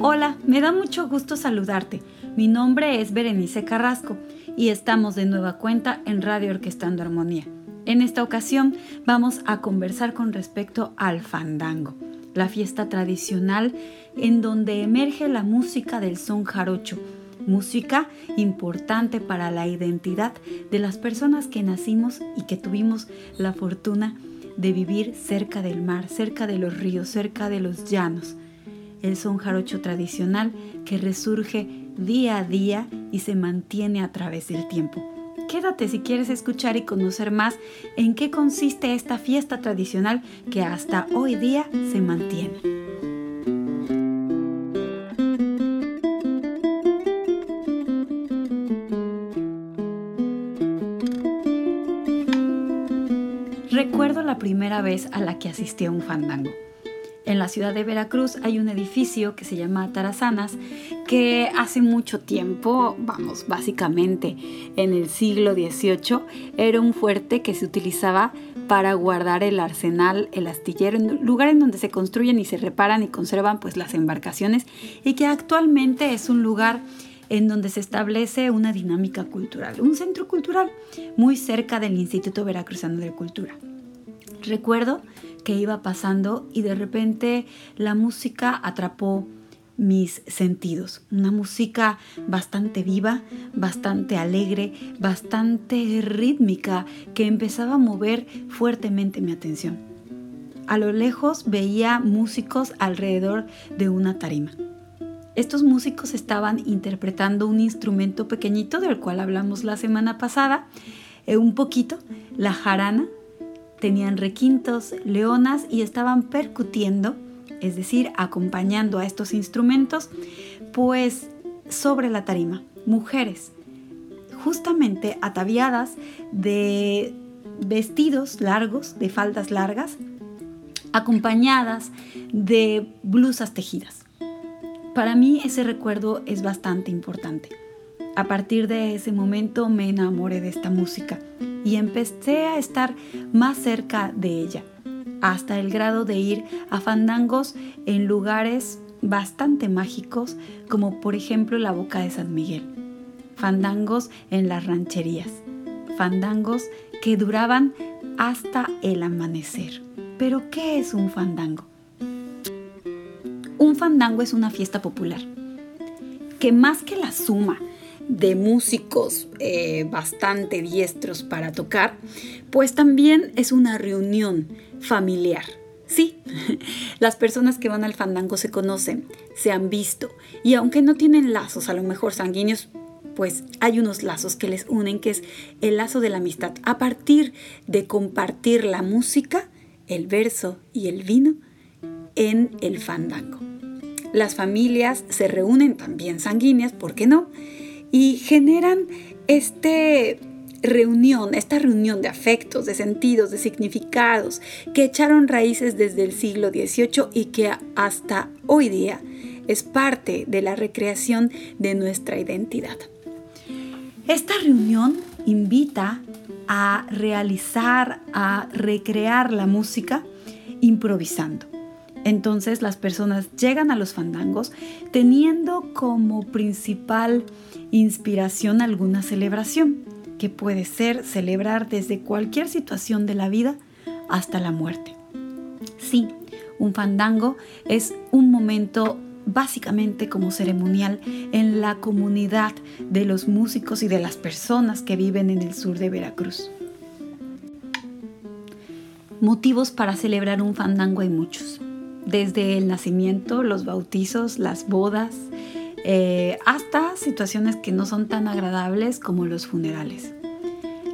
Hola, me da mucho gusto saludarte. Mi nombre es Berenice Carrasco y estamos de nueva cuenta en Radio Orquestando Armonía. En esta ocasión vamos a conversar con respecto al fandango, la fiesta tradicional en donde emerge la música del son jarocho, música importante para la identidad de las personas que nacimos y que tuvimos la fortuna de vivir cerca del mar, cerca de los ríos, cerca de los llanos el son jarocho tradicional que resurge día a día y se mantiene a través del tiempo. Quédate si quieres escuchar y conocer más en qué consiste esta fiesta tradicional que hasta hoy día se mantiene. Recuerdo la primera vez a la que asistí a un fandango. En la ciudad de Veracruz hay un edificio que se llama Tarazanas que hace mucho tiempo, vamos, básicamente en el siglo XVIII, era un fuerte que se utilizaba para guardar el arsenal, el astillero, lugar en donde se construyen y se reparan y conservan pues las embarcaciones y que actualmente es un lugar en donde se establece una dinámica cultural, un centro cultural muy cerca del Instituto Veracruzano de Cultura. Recuerdo que iba pasando y de repente la música atrapó mis sentidos. Una música bastante viva, bastante alegre, bastante rítmica que empezaba a mover fuertemente mi atención. A lo lejos veía músicos alrededor de una tarima. Estos músicos estaban interpretando un instrumento pequeñito del cual hablamos la semana pasada, eh, un poquito, la jarana, tenían requintos, leonas y estaban percutiendo, es decir, acompañando a estos instrumentos, pues sobre la tarima, mujeres, justamente ataviadas de vestidos largos, de faldas largas, acompañadas de blusas tejidas. Para mí ese recuerdo es bastante importante. A partir de ese momento me enamoré de esta música y empecé a estar más cerca de ella, hasta el grado de ir a fandangos en lugares bastante mágicos, como por ejemplo la Boca de San Miguel, fandangos en las rancherías, fandangos que duraban hasta el amanecer. Pero ¿qué es un fandango? Un fandango es una fiesta popular que más que la suma de músicos eh, bastante diestros para tocar, pues también es una reunión familiar. Sí, las personas que van al fandango se conocen, se han visto y aunque no tienen lazos a lo mejor sanguíneos, pues hay unos lazos que les unen, que es el lazo de la amistad. A partir de compartir la música, el verso y el vino en el fandango. Las familias se reúnen también sanguíneas, ¿por qué no? Y generan este reunión, esta reunión de afectos, de sentidos, de significados que echaron raíces desde el siglo XVIII y que hasta hoy día es parte de la recreación de nuestra identidad. Esta reunión invita a realizar, a recrear la música improvisando. Entonces las personas llegan a los fandangos teniendo como principal inspiración alguna celebración, que puede ser celebrar desde cualquier situación de la vida hasta la muerte. Sí, un fandango es un momento básicamente como ceremonial en la comunidad de los músicos y de las personas que viven en el sur de Veracruz. Motivos para celebrar un fandango hay muchos desde el nacimiento, los bautizos, las bodas, eh, hasta situaciones que no son tan agradables como los funerales.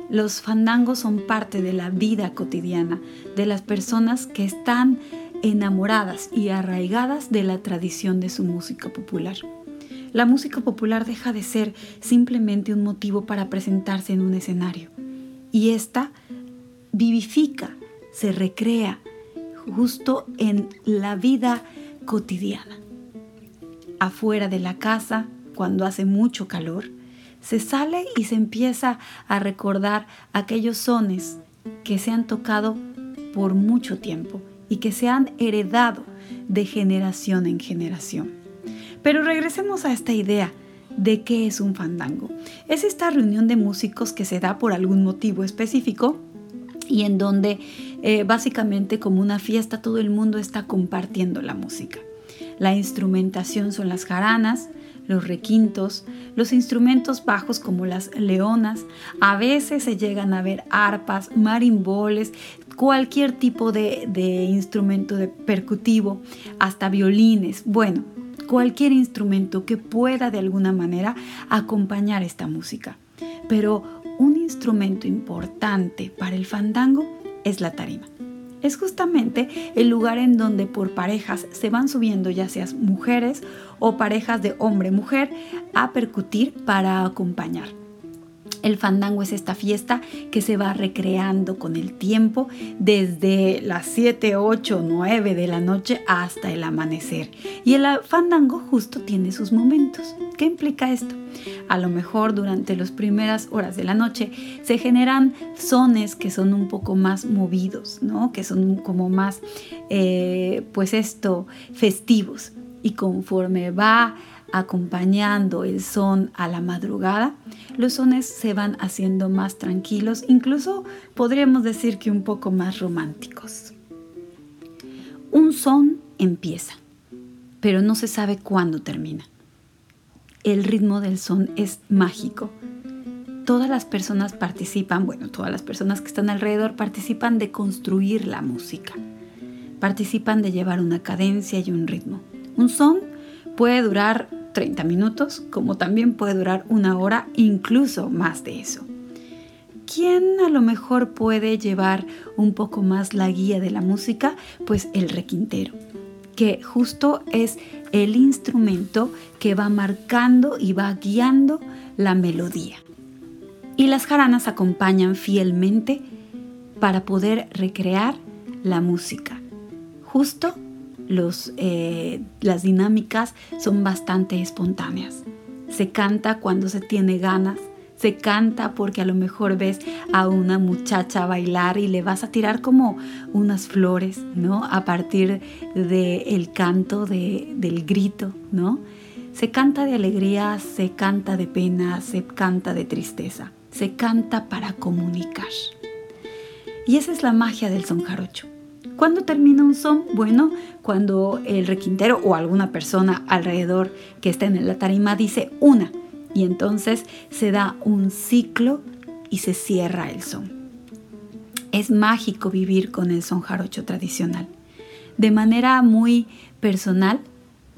Los fandangos son parte de la vida cotidiana de las personas que están enamoradas y arraigadas de la tradición de su música popular. La música popular deja de ser simplemente un motivo para presentarse en un escenario y esta vivifica, se recrea, justo en la vida cotidiana. Afuera de la casa, cuando hace mucho calor, se sale y se empieza a recordar aquellos sones que se han tocado por mucho tiempo y que se han heredado de generación en generación. Pero regresemos a esta idea de qué es un fandango. Es esta reunión de músicos que se da por algún motivo específico y en donde eh, básicamente como una fiesta todo el mundo está compartiendo la música. La instrumentación son las jaranas, los requintos, los instrumentos bajos como las leonas, a veces se llegan a ver arpas, marimboles, cualquier tipo de, de instrumento de percutivo, hasta violines, bueno, cualquier instrumento que pueda de alguna manera acompañar esta música. Pero un instrumento importante para el fandango es la tarima. Es justamente el lugar en donde por parejas se van subiendo ya seas mujeres o parejas de hombre-mujer a percutir para acompañar. El fandango es esta fiesta que se va recreando con el tiempo desde las 7, 8, 9 de la noche hasta el amanecer. Y el fandango justo tiene sus momentos. ¿Qué implica esto? A lo mejor durante las primeras horas de la noche se generan sones que son un poco más movidos, ¿no? Que son como más, eh, pues esto, festivos. Y conforme va acompañando el son a la madrugada, los sones se van haciendo más tranquilos, incluso podríamos decir que un poco más románticos. Un son empieza, pero no se sabe cuándo termina. El ritmo del son es mágico. Todas las personas participan, bueno, todas las personas que están alrededor participan de construir la música. Participan de llevar una cadencia y un ritmo. Un son puede durar 30 minutos, como también puede durar una hora, incluso más de eso. ¿Quién a lo mejor puede llevar un poco más la guía de la música? Pues el requintero, que justo es el instrumento que va marcando y va guiando la melodía. Y las jaranas acompañan fielmente para poder recrear la música, justo eh, las dinámicas son bastante espontáneas. Se canta cuando se tiene ganas, se canta porque a lo mejor ves a una muchacha bailar y le vas a tirar como unas flores, ¿no? A partir del canto, del grito, ¿no? Se canta de alegría, se canta de pena, se canta de tristeza, se canta para comunicar. Y esa es la magia del son jarocho. ¿Cuándo termina un son? Bueno, cuando el requintero o alguna persona alrededor que está en la tarima dice una y entonces se da un ciclo y se cierra el son. Es mágico vivir con el son jarocho tradicional. De manera muy personal,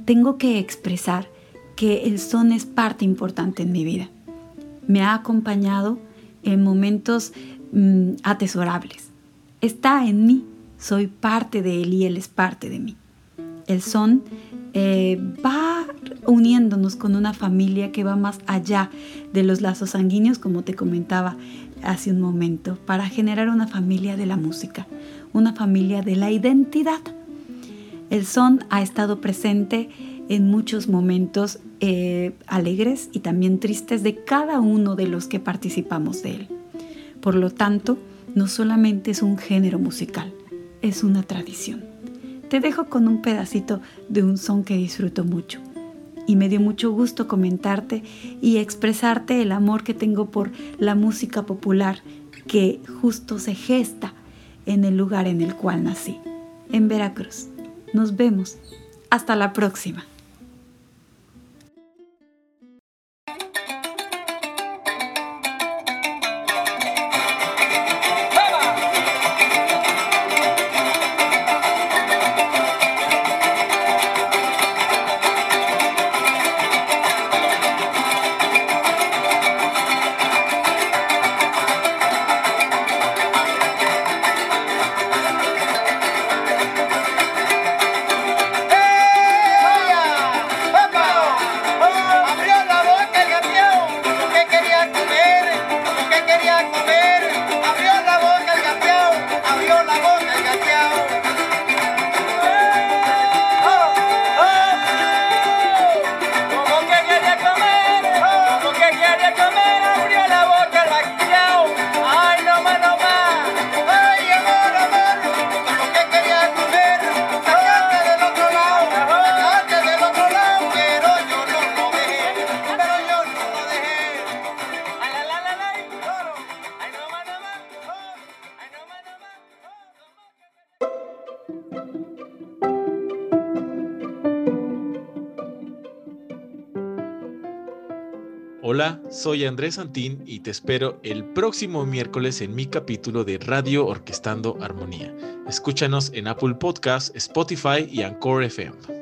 tengo que expresar que el son es parte importante en mi vida. Me ha acompañado en momentos mm, atesorables. Está en mí soy parte de Él y Él es parte de mí. El son eh, va uniéndonos con una familia que va más allá de los lazos sanguíneos, como te comentaba hace un momento, para generar una familia de la música, una familia de la identidad. El son ha estado presente en muchos momentos eh, alegres y también tristes de cada uno de los que participamos de él. Por lo tanto, no solamente es un género musical, es una tradición. Te dejo con un pedacito de un son que disfruto mucho. Y me dio mucho gusto comentarte y expresarte el amor que tengo por la música popular que justo se gesta en el lugar en el cual nací, en Veracruz. Nos vemos. Hasta la próxima. Hola, soy Andrés Santín y te espero el próximo miércoles en mi capítulo de Radio Orquestando Armonía. Escúchanos en Apple Podcasts, Spotify y Anchor FM.